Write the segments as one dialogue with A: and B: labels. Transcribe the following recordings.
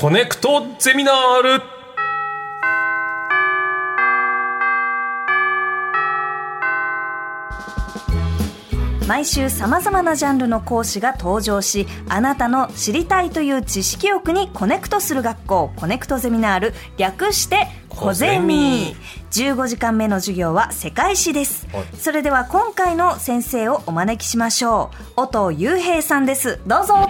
A: コネクトゼミナール
B: 毎週さまざまなジャンルの講師が登場しあなたの知りたいという知識欲にコネクトする学校コネクトゼミナール略してコゼミ。15時間目の授業は世界史です、
A: はい。
B: それでは今回の先生をお招きしましょう。尾登雄平さんです。どうぞ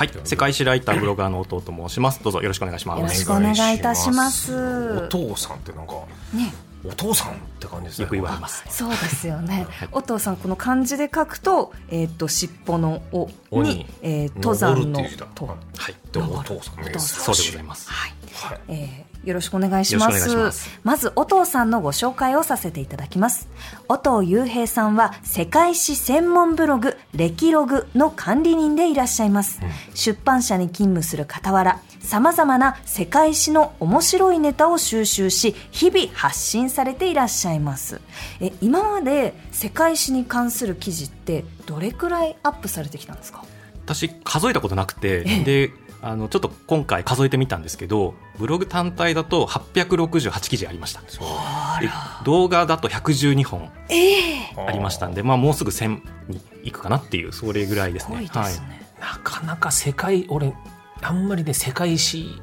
C: はい、世界史ライターブロガーの弟と申します。どうぞよろしくお願いします。
B: よろしくお願いいたします
A: お父さんってなんか、
B: ね
A: お父さんって感じですね
C: よく言われます。
B: そうですよね。お父さんこの漢字で書くと、えっ、と尻尾の尾
A: 尾
B: に
A: に、
B: えー登山のと。は
C: はい、
A: でもお父さんね
B: お父さん
C: そうでございます。
B: い。
A: はい
B: えーよろしくお願いします。
C: ま
B: ず、お父さんのご紹介をさせていただきます。お父雄平さんは、世界史専門ブログ、歴ログの管理人でいらっしゃいます。出版社に勤務する傍ら、様々な世界史の面白いネタを収集し、日々発信されていらっしゃいます。え、今まで世界史に関する記事って、どれくらいアップされてきたんですか？
C: 私数えたことなくて、
B: ええ
C: で、あのちょっと今回数えてみたんですけど、ブログ単体だと868記事ありました。で動画だと112本ありましたんで、まあもうすぐ1000に行くかなっていうそれぐらいです
B: すごい
C: ね。
B: ですね。
A: なかなか世界俺あんまりね世界史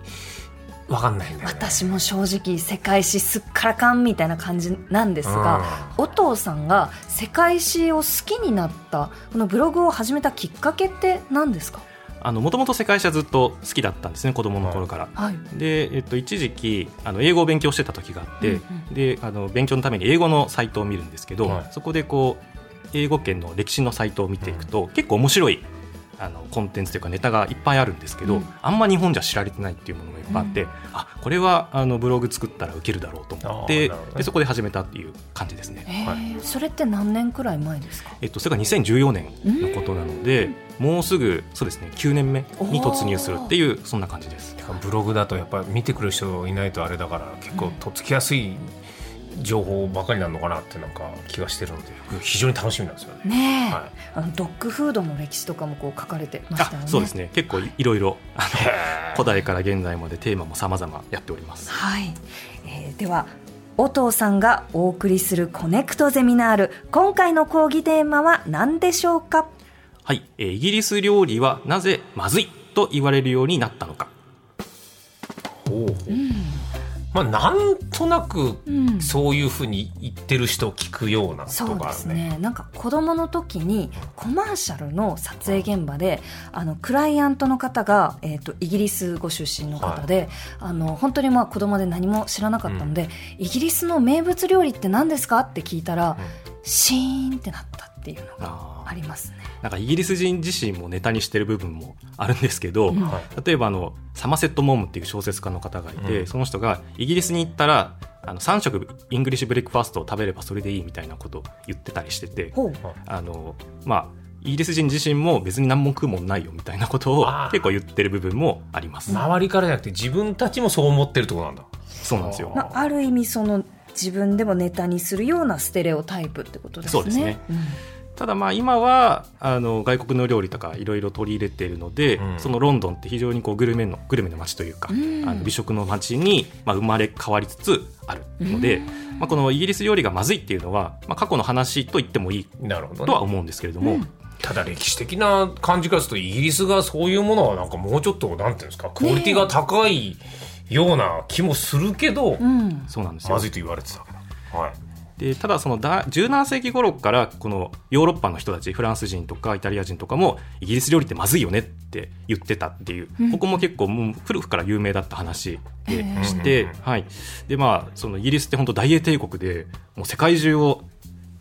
A: わかんないんだよね
B: 私も正直世界史すっからかんみたいな感じなんですが、お父さんが世界史を好きになったこのブログを始めたきっかけって何ですか？
C: もともと世界史はずっと好きだったんですね子供の頃から。
B: はい。
C: で、えっと、一時期あの英語を勉強してた時があって、
B: うんう
C: であの勉強のために英語のサイトを見るんですけど、
A: はい。
C: そこでこう英語圏の歴史のサイトを見ていくと、結構面白いあのコンテンツというかネタがいっぱいあるんですけど、
B: うん。
C: あんま日本じゃ知られてないっていうものがいっぱいあって、あこれはあのブログ作ったらウケるだろうと思って
A: ね。
C: でそこで始めたっていう感じですね。
B: えー。
A: はい
B: それって何年くらい前ですか？
C: えっと、それが2014年のことなので、もうすぐそうですね9年目に突入するっていうそんな感じです。
A: ブログだとやっぱ見てくる人いないとあれだから結構とっつきやすい情報ばかりなのかなってなんか気がしてるので非常に楽しみなんですよね。
B: ねえ、
A: はい。
B: あのドッグフードの歴史とかもこう書かれてましたよね。
C: あそうですね。結構いいろいろあの古代から現在までテーマも様々やっております。
B: はい、えーではお父さんがお送りするコネクトゼミナール。今回の講義テーマは何でしょうか？
C: はい、えーイギリス料理はなぜまずいと言われるようになったのか。
A: ほうほう。まあなんとなく
B: うん。
A: そういうふうに言ってる人を聞くようなこ
B: そうです
A: とがあるね。
B: ね。なんか子供の時にコマーシャルの撮影現場であのクライアントの方が、えー、とイギリスご出身の方で、あの本当にまあ子供で何も知らなかったので、イギリスの名物料理って何ですか？って聞いたら、シーンってなったっていうのが
C: あ
B: りますね。
C: なんかイギリス人自身もネタにしてる部分もあるんですけど、
B: うん
A: はい
C: 例えばあのサマセット・モームっていう小説家の方がいて、
A: うん
C: その人がイギリスに行ったらあの3食イングリッシュブレックファーストを食べればそれでいいみたいなことを言ってたりしてて
B: ほう
C: あのまあイギリス人自身も別に何も食うもんないよみたいなことを結構言ってる部分もあります。
A: 周りからじゃなくて自分たちもそう思ってるってことなんだ。
C: そうなんですよ。
B: まあ、ある意味その自分でもネタにするようなステレオタイプってことですね。
C: そうですね
B: うん
C: ただまあ今はあの外国の料理とかいろいろ取り入れているので、
A: うん。
C: そのロンドンって非常にこうグルメのグルメの街というか、
B: うん。
C: あの美食の街にまあ生まれ変わりつつあるので、まあ、このイギリス料理がまずいっていうのは、まあ、過去の話と言ってもいい
A: なるほど、ね。
C: とは思うんですけれども、
A: ただ歴史的な感じからするとイギリスがそういうものはなんかもうちょっとなんていうんですかクオリティが高いような気もするけど、
B: うん。
C: そうなんですよ。
A: まずいと言われてた。わけだ。はい。
C: でただそのだ17世紀頃からこのヨーロッパの人たちフランス人とかイタリア人とかもイギリス料理ってまずいよねって言ってたっていう、ここも結構もう古くから有名だった話でして、
A: うん
C: はい、でまあそのイギリスって本当大英帝国でもう世界中を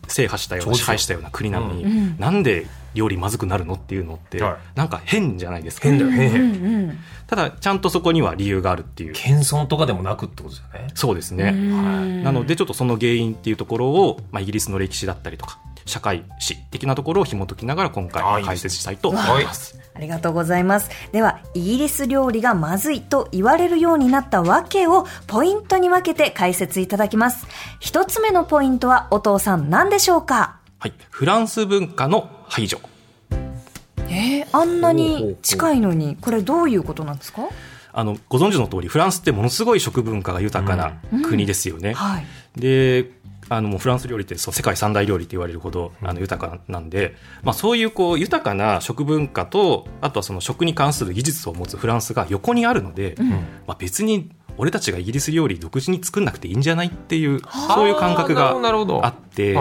C: 制覇したような支配したような国なのに、
B: うん。
C: なんで料理まずくなるのっていうのって、
A: はい。
C: なんか変じゃないですか。
A: 変だよ、変
B: う
A: 変。
B: んうん。
C: ただちゃんとそこには理由があるっていう。
A: 謙遜とかでもなくってことですよね。
C: そうですね、
B: うん。
C: なのでちょっとその原因っていうところを、まあ、イギリスの歴史だったりとか社会史的なところを紐解きながら今回解説したいと思います。
B: ありがとうございます。では、イギリス料理がまずいと言われるようになったわけをポイントに分けて解説いただきます。一つ目のポイントは、お父さん何でしょうか？
C: はい、フランス文化の排除。
B: えー、えあんなに近いのにこれどういうことなんですか？
C: あのご存知の通りフランスってものすごい食文化が豊かな国ですよね。
B: うんはい、
C: であのもうフランス料理ってそう世界三大料理って言われるほどあの豊かなんで、まあ、そういうこう豊かな食文化とあとはその食に関する技術を持つフランスが横にあるので、うん、まあ、別に俺たちがイギリス料理独自に作んなくていいんじゃないっていうそういう感覚があって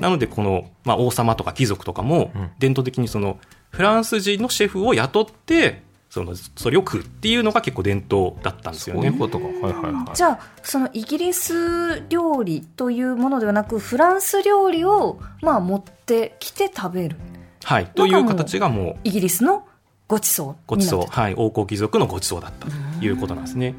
C: なのでこの、まあ、王様とか貴族とかも伝統的にそのフランス人のシェフを雇ってそのそれを食うっていうのが結構伝統だったんですよね。
A: ううはいはいはい、
B: じゃあそのイギリス料理というものではなくフランス料理をまあ持ってきて食べる。
C: はい。という形がもう
B: イギリスのごちそう
C: ごちそうはい。王侯貴族のごちそうだったということなんですね。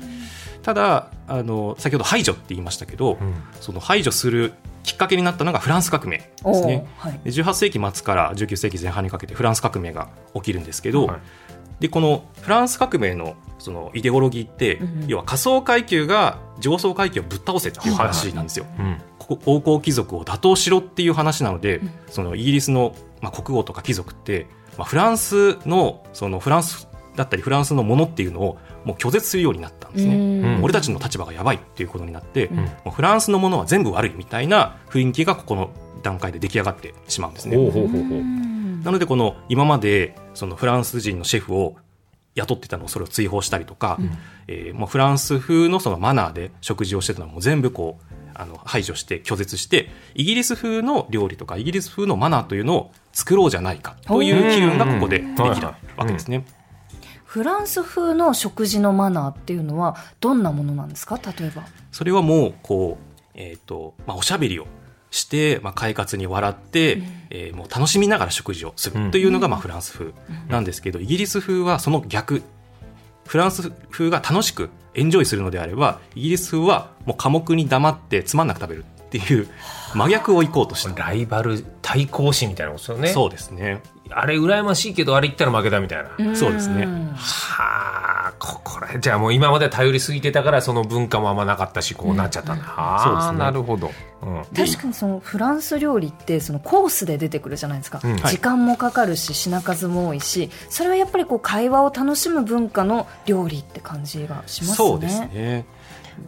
C: ただあの先ほど排除って言いましたけど、うん、その排除するきっかけになったのがフランス革命ですね、はい、18世紀末から19世紀前半にかけてフランス革命が起きるんですけど、はい。でこのフランス革命のそのイデオロギーって、うん、要は仮想階級が上層階級をぶっ倒せっていう話なんですよ。はい。はいうん、王侯貴族を打倒しろっていう話なので、うん、そのイギリスの、まあ、国王とか貴族って、まあ、フランスのそのフランスだったりフランスのものっていうのをもう拒絶するようになったんですね。俺たちの立場がやばいっていうことになって、もうフランスのものは全部悪いみたいな雰囲気がここの段階で出来上がってしまうんですね。なのでこの今までそのフランス人のシェフを雇ってたのをそれを追放したりとか、うん、えー、もうフランス風のそのマナーで食事をしてたのも全部こうあの排除して拒絶してイギリス風の料理とかイギリス風のマナーというのを作ろうじゃないかという機運がここでできたわけですね。
B: フランス風の食事のマナーっていうのはどんなものなんですか？例えば。
C: それはもうこう、えーとまあ、おしゃべりをして、まあ、快活に笑って、うん、えー、もう楽しみながら食事をするというのが、まあ、フランス風なんですけど、イギリス風はその逆。フランス風が楽しくエンジョイするのであればイギリス風はもう寡黙に黙ってつまんなく食べるっていう真逆をいこうとした。
A: ライバル対抗心みたいなことですよね。
C: そうですね。
A: あれ羨ましいけどあれ言ったら負けだみたい
C: な。そうですね。
A: はあここらじゃあもう今まで頼りすぎてたからその文化もあんまなかったしこうなっちゃったんだ、うん、そうですね。なるほど、
B: うん、確かにそのフランス料理ってそのコースで出てくるじゃないですか、うん、時間もかかるし品数も多いしそれはやっぱりこう会話を楽しむ文化の料理って感じがしますね。
C: そうですね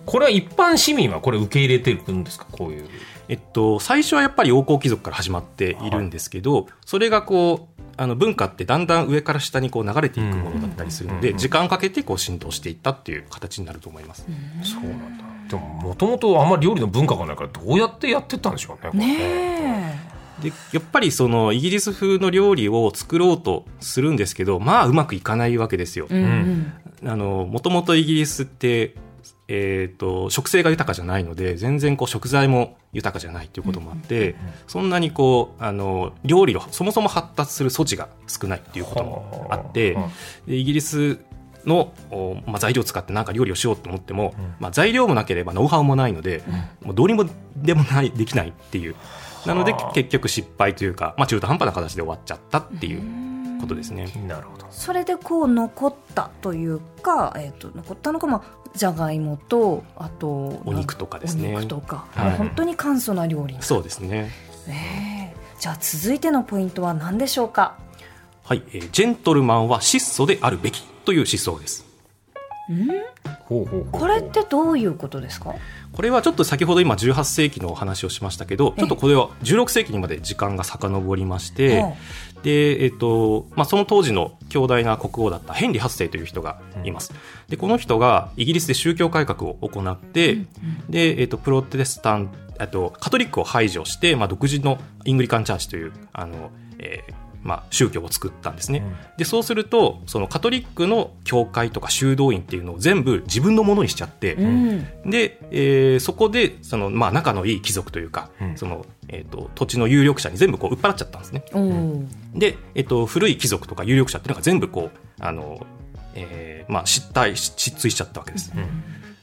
A: これは一般市民はこれ受け入れてるんですか？こういう。
C: えっと、最初はやっぱり王侯貴族から始まっているんですけど、はい、それがこうあの文化ってだんだん上から下にこう流れていくものだったりするので、時間かけてこう浸透していったっていう形になると思います。
A: そうなんだ。でももともとあんまり料理の文化がないからどうやってやってったんでしょうね。
B: ね
C: でやっぱりそのイギリス風の料理を作ろうとするんですけどまあうまくいかないわけですよ。もともとイギリスってえーと、食性が豊かじゃないので全然こう食材も豊かじゃないということもあって、そんなにこうあの料理のそもそも発達する素地が少ないっていうこともあってでイギリスの、まあ、材料を使って何か料理をしようと思っても、まあ、材料もなければノウハウもないので、もうどうにもでもないできないっていう。なので結局失敗というか、まあ、中途半端な形で終わっちゃったっていう。ことですね。
A: なるほど。
B: それでこう残ったというか、えっ、ー、と残ったのがまあじゃがいもとあと
C: お肉とかですね。
B: お肉とか、はい、本当に簡素な料理。
C: そうですね、
B: えー、じゃあ続いてのポイントは何でしょうか？
C: はい、えー、ジェントルマンは質素であるべきという思想です。
B: んこれってどういうことですか？
C: これはちょっと先ほど今18世紀のお話をしましたけどちょっとこれは16世紀にまで時間が遡りまして、で、えっとまあ、その当時の強大な国王だったヘンリー8世という人がいます。でこの人がイギリスで宗教改革を行って、で、えっと、プロテスタンとカトリックを排除して、まあ、独自のイングリカンチャーチというあの、えーまあ、宗教を作ったんですね、うん、でそうするとそのカトリックの教会とか修道院っていうのを全部自分のものにしちゃって、うん、で、えー、そこでその、まあ、仲のいい貴族というか、うん、そのえーと、土地の有力者に全部こう売っ払っちゃったんですね。で、えーと、古い貴族とか有力者っていうのが全部こうあの、えーまあ、失態失墜しちゃったわけです。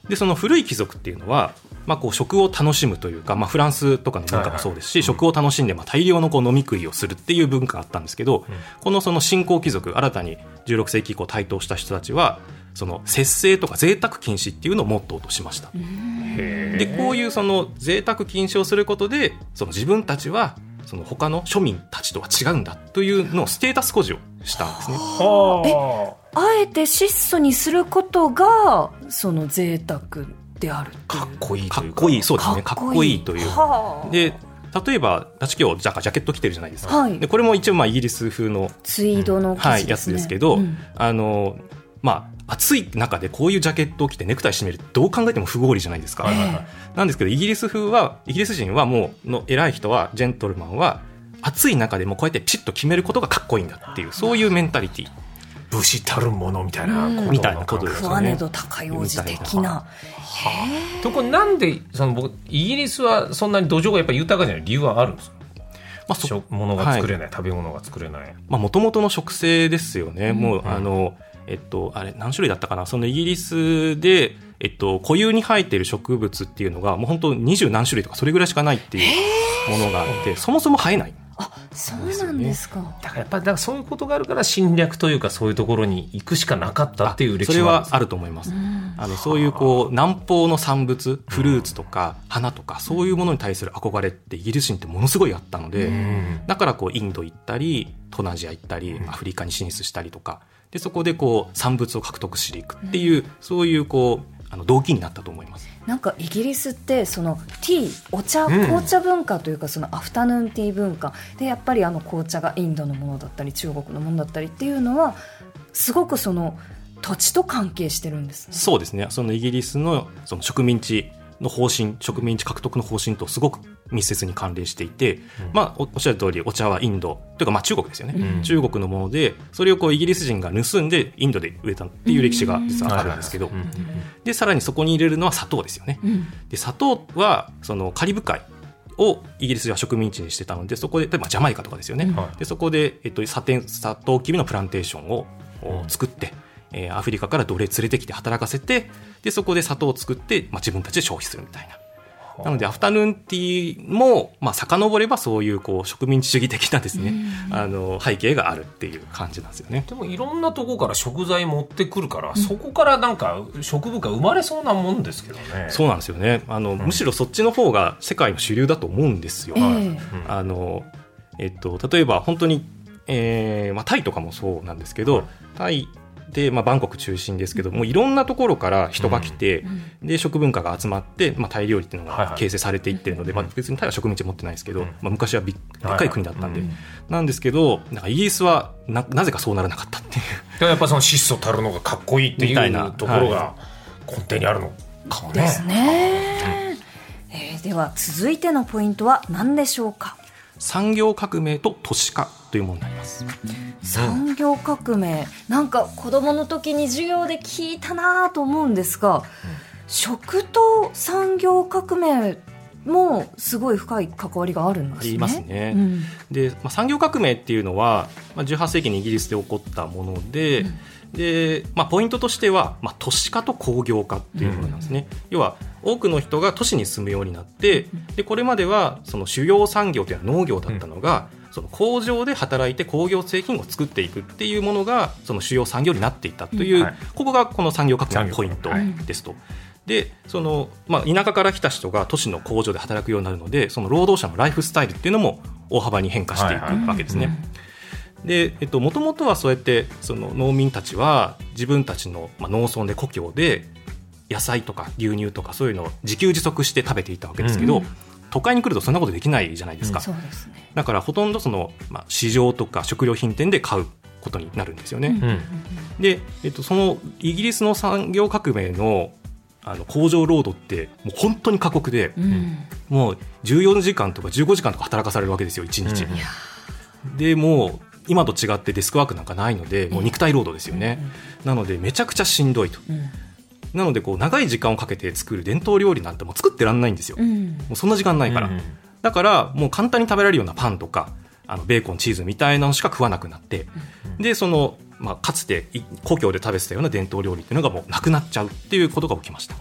C: でその古い貴族っていうのはまあ、こう食を楽しむというか、まあ、フランスとかの文化もそうですし、はいはい、食を楽しんでまあ大量のこう飲み食いをするっていう文化があったんですけど、うん、このその新興貴族新たに16世紀以降台頭した人たちはその節制とか贅沢禁止っていうのをモットーとしました。でこういうその贅沢禁止をすることでその自分たちはその他の庶民たちとは違うんだというのをステータス誇示をしたんですね。
A: は
B: あえて質素にすることがその贅沢である
A: かっこいいという
C: か。っこいい。そうですね。かっこいい。という。
B: はあ。
C: で例えば私今日ジャジャケット着てるじゃないですか、
B: はい。
C: でこれも一応まあイギリス風の、
B: ツイードの
C: はい、や
B: 生地ですね、
C: つですけど、
B: うん。
C: あのまあ暑い中でこういうジャケットを着てネクタイ締めるってどう考えても不合理じゃないですか、
A: はいはいはい
C: なんですけどイギリス風はイギリス人はもうの偉い人はジェントルマンは暑い中でもこうやってピシッと決めることがかっこいいんだっていうそういうメンタリティ
A: 武士たるものみたいな
B: うん。
A: こと
C: みたいなことです
B: クワネド高用事的な。
A: と。これなんでその僕イギリスはそんなに土壌がやっぱり豊かじゃない理由はあるんですか？
C: まあそ
A: 食物が作れない、食べ物が作れない。
C: まあ、もともとの植生ですよね。もう、
A: うん。
C: あの、えっと、あれ、何種類だったかな？そのイギリスで、えっと、固有に生えている植物っていうのが、もう本当二十何種類とか、それぐらいしかないっていうものがあって、そもそも生えない。
B: あそうなんですか。
A: だからやっぱりだからそういうことがあるから侵略というかそういうところに行くしかなかったっていう歴
C: それ
A: 史もあるんです
C: はあると思います。あの、そういうこう、南方の産物、フルーツとか、花とか、そういうものに対する憧れってイギリス人ってものすごいあったので、
A: うん。
C: だからこうインド行ったり東南アジア行ったりアフリカに進出したりとか。でそこでこう産物を獲得していくっていう、そういうこうあの動機になったと思います。
B: なんかイギリスってそのティーお茶
A: うん
B: 紅茶文化というかそのアフタヌーンティー文化でやっぱりあの紅茶がインドのものだったり中国のものだったりっていうのはすごくその土地と関係してるんですね。
C: そうですねそのイギリスのその植民地の方針植民地獲得の方針とすごく密接に関連していて、まあ、おおっしゃる通りお茶はインドというかまあ中国ですよね、
A: うん。
C: 中国のものでそれをこうイギリス人が盗んでインドで植えたっていう歴史が実はあるんですけど、でさらにそこに入れるのは砂糖ですよね。
B: うん。
C: で砂糖はそのカリブ海をイギリスでは植民地にしてたのでそこで例えばジャマイカとかですよね、でそこで、えっと、砂糖砂糖きびのプランテーションを
A: うん。
C: 作って、えーアフリカから奴隷連れてきて働かせてでそこで砂糖を作って、まあ、自分たちで消費するみたいな。なのでアフタヌーンティーも、まあ、遡ればそういうこう植民地主義的なですね、あの背景があるっていう感じなんですよね。
A: でもいろんなとこから食材持ってくるから、そこからなんか食文化生まれそうなもんですけどね。
C: そうなんですよね。あの、むしろそっちの方が世界の主流だと思うんですよ。
B: ええ
A: うん。
C: あの、えっと、例えば本当に、えーまあ、タイとかもそうなんですけど、
A: はい。
C: タイで、まあ、バンコク中心ですけどもういろんなところから人が来て、で食文化が集まって、まあ、タイ料理っていうの
A: はいはい。
C: が形成されていってるので、まあ、別にタイは植民地持ってないですけど、
A: うん。
C: まあ、昔はびっでっかい国だったんで、
A: はい
C: なんですけどなんかイギリスはななぜかそうならなかったっていう。
A: やっぱその質素たるのがかっこいいってい
C: みたいうな。
A: ところが根底にあるのかもね。
B: ですね、えーでは続いてのポイントは何でしょうか？
C: 産業革命と都市化というものになります。
B: 産業革命なんか子供の時に授業で聞いたなと思うんですが、食と産業革命もすごい深い関わりがあるんですね。
C: ありますね。
B: うん。
C: で、まあ、産業革命っていうのは、まあ、18世紀にイギリスで起こったもので,、でまあ、ポイントとしては、まあ、都市化と工業化っていうものなんですね、要は多くの人が都市に住むようになってでこれまではその主要産業というのは農業だったのが、その工場で働いて工業製品を作っていくっていうものがその主要産業になっていったという、
A: うんはい
C: ここがこの産業革命のポイントですと。でその、まあ、田舎から来た人が都市の工場で働くようになるのでその労働者のライフスタイルっていうのも大幅に変化していく
A: はいはい
C: わけですね。で、えっと、もともとはそうやってその農民たちは自分たちの、まあ、農村で故郷で野菜とか牛乳とかそういうのを自給自足して食べていたわけですけど、
B: うん
C: 都会に来るとそんなことできないじゃないですか。
B: そうですね。
C: だからほとんどその、まあ、市場とか食料品店で買うことになるんですよね。
B: うん。
A: うん。
C: で、えっと、そのイギリスの産業革命のあの工場労働ってもう本当に過酷で、
B: うん。
C: もう14時間とか15時間とか働かされるわけですよ1日、
A: うん。
C: でもう今と違ってデスクワークなんかないのでもう肉体労働ですよね、なのでめちゃくちゃしんどいと。
B: うん。
C: なのでこう長い時間をかけて作る伝統料理なんてもう作ってらんないんですよ、も
B: うん。
C: うそんな時間ないから、
A: うん
C: だからもう簡単に食べられるようなパンとかあのベーコンチーズみたいなのしか食わなくなって、でその、まあ、かつてい故郷で食べてたような伝統料理っていうのがもうなくなっちゃうっていうことが起きました。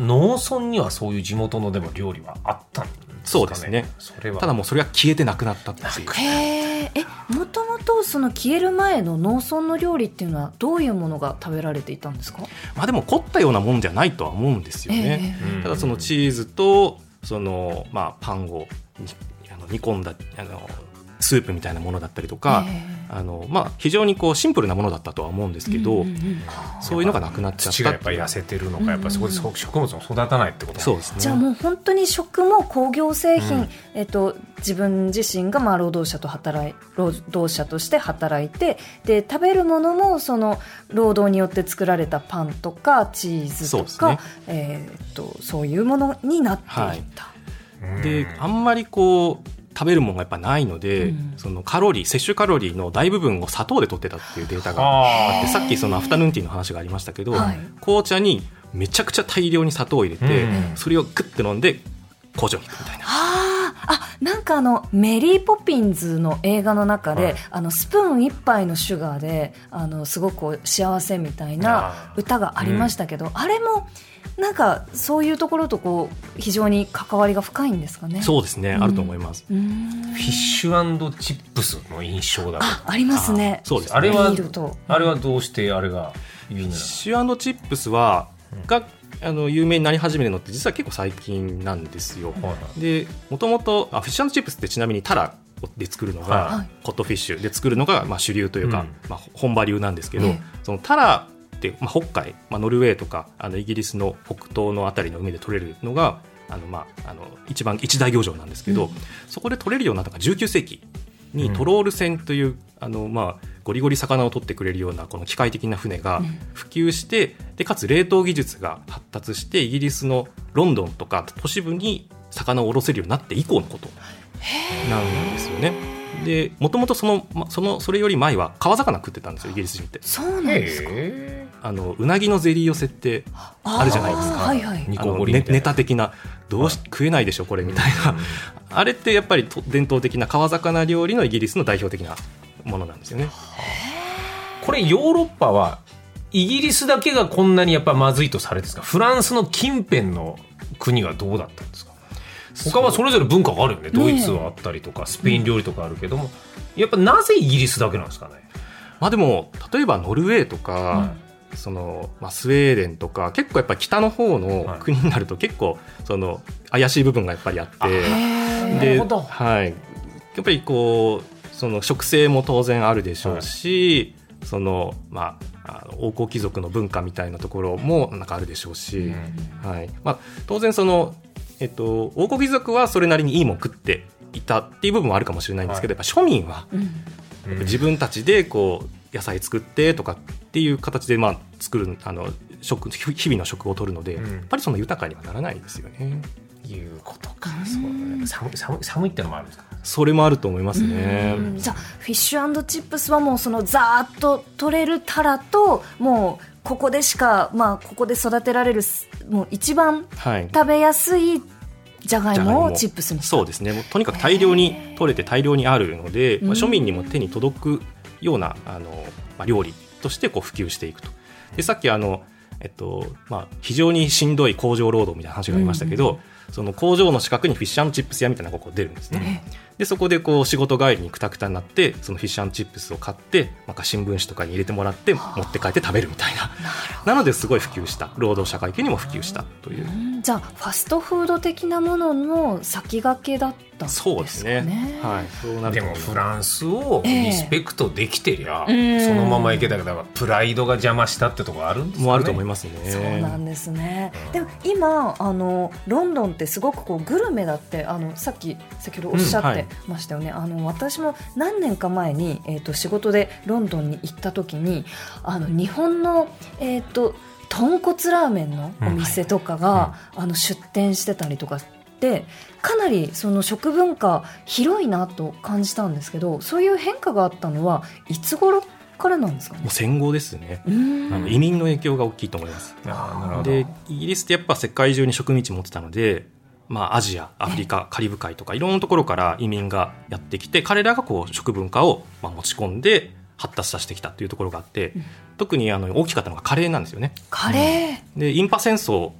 A: 農村にはそういう地元のでも料理はあったんですかね？
C: そうですね。
A: それは。
C: ただもうそれは消えてなくなったっていう。
B: へええもともとその消える前の農村の料理っていうのはどういうものが食べられていたんですか？
C: まあでも凝ったようなもんじゃないとは思うんですよね、
B: ええ。
A: うん。
C: ただそのチーズとその、まあ、パンをあの煮込んだあのスープみたいなものだったりとか、あのまあ、非常にこうシンプルなものだったとは思うんですけど、そういうのがなくなっちゃった
A: 土がやっぱり痩せてるのかやっぱりそこで植物を育たないってこと。
C: そうですね。
B: じゃあもう本当に食も工業製品、うん、えっと、自分自身がまあ労働者と働い労働者として働いてで食べるものもその労働によって作られたパンとかチーズとか、ね、えー、っとそういうものになっていった。はい。
C: であんまりこう食べるものがやっぱないので、うん、そのカロリー摂取カロリーの大部分を砂糖で取ってたっていうデータがあってさっきそのアフタヌーンティーの話がありましたけど、はい、紅茶にめちゃくちゃ大量に砂糖を入れて、うん、それをクッて飲んで工場に行くみたいな。
B: あなんかあのメリー・ポピンズの映画の中で、はい、あのスプーン一杯のシュガーであのすごく幸せみたいな歌がありましたけど、あれもなんかそういうところとこう非常に関わりが深いんですかね？
C: そうですね、うん、あると思います。フ
A: ィッシュチップスの印象だ
B: あありますね。
C: そうです、
A: ね、あれはあれはどうしてあれが
C: フィッシュチップスはがあの有名になり始めるのって実は結構最近なんですよ。はい、でもともとフィッシュチップスってちなみにタラで作るのが、はい、コットフィッシュで作るのがまあ主流というか、うん、まあ、本場流なんですけど、そのタラ、まあ、北海、まあ、ノルウェーとかあのイギリスの北東の辺りの海で取れるのがあの、まあ、あの一番一大漁場なんですけど、うん、そこで取れるようになったのが19世紀にトロール船という、うん、あのまあ、ゴリゴリ魚を取ってくれるようなこの機械的な船が普及して、うん、でかつ冷凍技術が発達してイギリスのロンドンとか都市部に魚を卸せるようになって以降のことなんですよね。でもともとそのそのそれより前は川魚食ってたんですよイギリス人って。
B: そうなんですか。
C: あのうなぎのゼリー寄せってあるじゃないですか、はいはい、あのネネタ的などうし、食えないでしょこれみたいな、あれってやっぱり伝統的な川魚料理のイギリスの代表的なものなんですよね。
A: これヨーロッパはイギリスだけがこんなにやっぱまずいとされてるんですか？フランスの近辺の国はどうだったんですか？他はそれぞれ文化があるよね。ドイツはあったりとかスペイン料理とかあるけども、やっぱなぜイギリスだけなんですかね？
C: まあでも例えばノルウェーとか、うん、そのまあ、スウェーデンとか結構やっぱ北の方の国になると結構その怪しい部分がやっぱりあってで、はい、やっぱりこうその植生も当然あるでしょうし、はい、そのまあ王侯貴族の文化みたいなところもなんかあるでしょうし、うん、はい。まあ、当然そのえっと、王国貴族はそれなりにいいもん食っていたっていう部分もあるかもしれないんですけど、はい、やっぱ庶民は、うん、自分たちでこう野菜作ってとかっていう形でまあ作るあの食日々の食を取るので、うん、やっぱりその豊かにはならないですよね。
A: いうことか、そうね、寒い寒い寒いってのもあるんですか？
C: それもあると思いますね。
B: じゃあフィッシュチップスはもうそのざーっと取れるタラともうここでしか、まあ、ここで育てられるもう一番食べやすいじゃがいもをチップスに
C: そうですね。とにかく大量に取れて大量にあるので、まあ、庶民にも手に届くようなあの、まあ、料理としてこう普及していくと。でさっきあの、えっとまあ、非常にしんどい工場労働みたいな話がありましたけど、うん。うんその工場の近くにフィッシュチップス屋みたいなとこ出るんですね。でそこでこう仕事帰りにくたくたになってそのフィッシュチップスを買ってまあ新聞紙とかに入れてもらって持って帰って食べるみたいな。なのですごい普及した。労働者階級にも普及した。という。
B: じゃあファストフード的なものの先駆けだったんですかね？そうですね。
A: はい。そうなでもフランスをリスペクトできてりゃ、えー、そのままいけたけど、プライドが邪魔したってとこあるんですか、ね、
C: もあると思いますね。
B: そうなんですね。うん、でも今あのロンドンってすごくこうグルメだってあのさっき先ほどおっしゃってましたよね。あの私も何年か前にえっ、ー、と仕事でロンドンに行った時にあの日本のえっ、ー、と豚骨ラーメンのお店とかが、うん、あの出店してたりとかってかなりその食文化広いなと感じたんですけどそういう変化があったのはいつ頃からなんですか、ね、
C: もう戦後ですね。あの移民の影響が大きいと思います。でイギリスってやっぱ世界中に植民地持ってたのでまあ、アジア、アフリカ、カリブ海とかいろんなところから移民がやってきて彼らがこう食文化をまあ持ち込んで発達させてきたというところがあって、うん、特にあの大きかったのがカレーなんですよね。
B: カレ
C: ー、でインパ戦争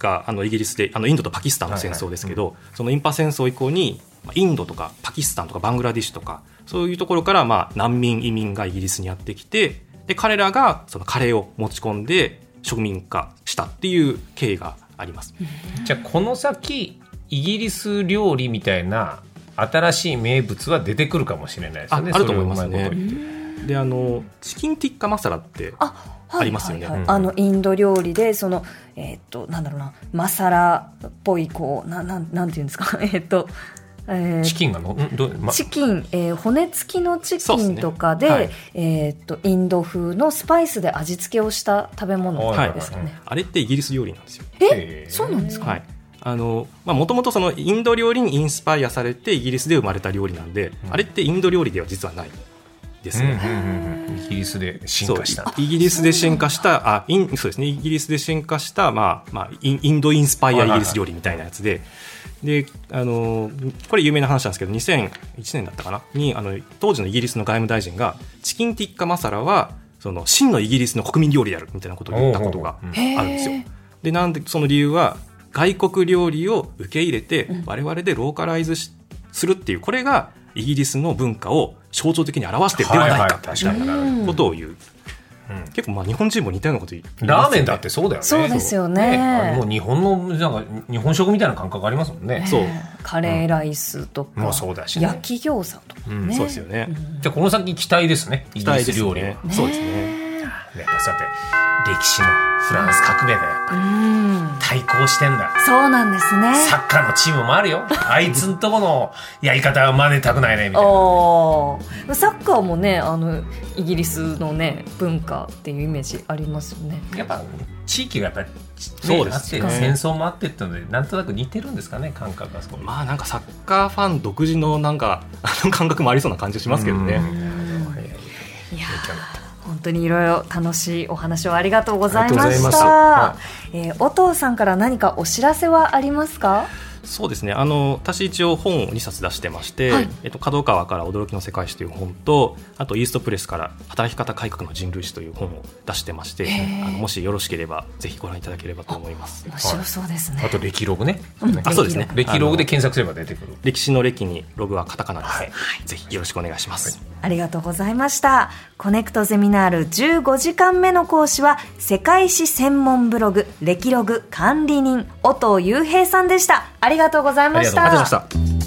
C: があのイギリスであのインドとパキスタンの戦争ですけど、はいはいうん、そのインパ戦争以降にインドとかパキスタンとかバングラディッシュとかそういうところからまあ難民移民がイギリスにやってきてで彼らがそのカレーを持ち込んで植民化したっていう経緯があります。
A: じゃあこの先イギリス料理みたいな新しい名物は出てくるかもしれないですよね。
C: ああると思いますね。であのチキンティッカマサラって
B: あ
C: りますよね。
B: はいはい。
A: うん。
B: あのインド料理でそのえーっとなんだろうなマサラっぽいこうななんなんていうんですか？えーっと、えー
A: チキンがのんどう、ま、
B: チキン、えー骨付きのチキンとかで
C: はい。
B: えーっとインド風のスパイスで味付けをした食べ物
A: はい。
B: ですかね。
C: あれってイギリス料理なんですよ。
B: え？そうなんですか、
C: はい。あのまあもともとそのインド料理にインスパイアされてイギリスで生まれた料理なんで、あれってインド料理では実はないですね、
A: うんうんうんうん。イギリスで進化した。
C: イギリスで進化したあインそうですね。イギリスで進化した、まあまあ、インインドインスパイアイギリス料理みたいなやつで、であのこれ有名な話なんですけど2001年だったかな？にあの当時のイギリスの外務大臣がチキンティッカマサラはその真のイギリスの国民料理であるみたいなことを言ったことがあるんですよ。でなんでその理由は外国料理を受け入れて我々でローカライズしするっていうこれがイギリスの文化を象徴的に表してるではないかと。
A: 確かに。なるほど
C: いうことを言う、
A: うん。
C: 結構まあ日本人も似たようなこと言いますよね。
A: ラーメンだってそうだよね。
B: そうですよね。
A: あれもう日本のなんか日本食みたいな感覚ありますもんね、
C: そう。
B: カレーライスとか、
A: もうそうだしね。
B: 焼き餃子とかね、
C: そうですよね、
A: じゃあこの先期待ですね。イギリス料理は、
C: ねそうですね
A: ねさて歴史のフランス革命がやっぱり。対抗してんだ。
B: そうなんですね。
A: サッカーのチームもあるよ。あいつんとこのやり方は真似たくないねみたいな
B: サッカーもねあのイギリスのね文化っていうイメージありますよね。
A: やっぱ地域がやっぱり、ね、
C: そうですね。
A: あって戦争もあってってのでなんとなく似てるんですかね感覚がそこに
C: まあなんかサッカーファン独自のなんかあの感覚もありそうな感じしますけどね、
A: うん。
B: いやー本当にいろいろ楽しいお話をありがとうございまし
A: ありがとうござい。
B: えー、お父さんから何かお知らせはありますか？
C: そうですね。あの私一応本を2冊出してまして、
B: はい。
C: えっと、角川から「驚きの世界史」という本とあとイーストプレスから「働き方改革の人類史」という本を出してましてあのもしよろしければぜひご覧いただければと思います。
B: 面白そうですね。
A: あと歴ログね、
B: うん。
C: あそうですね。
A: 歴ログで検索すれば出てくる。
C: 歴史の歴にログはカタカナです、
A: はい。
C: ぜひよろしくお願いします、
B: ありがとうございました。コネクトゼミナール15時間目の講師は、世界史専門ブログ、歴ログ管理人、音尾雄平さんでした。ありがとうございました。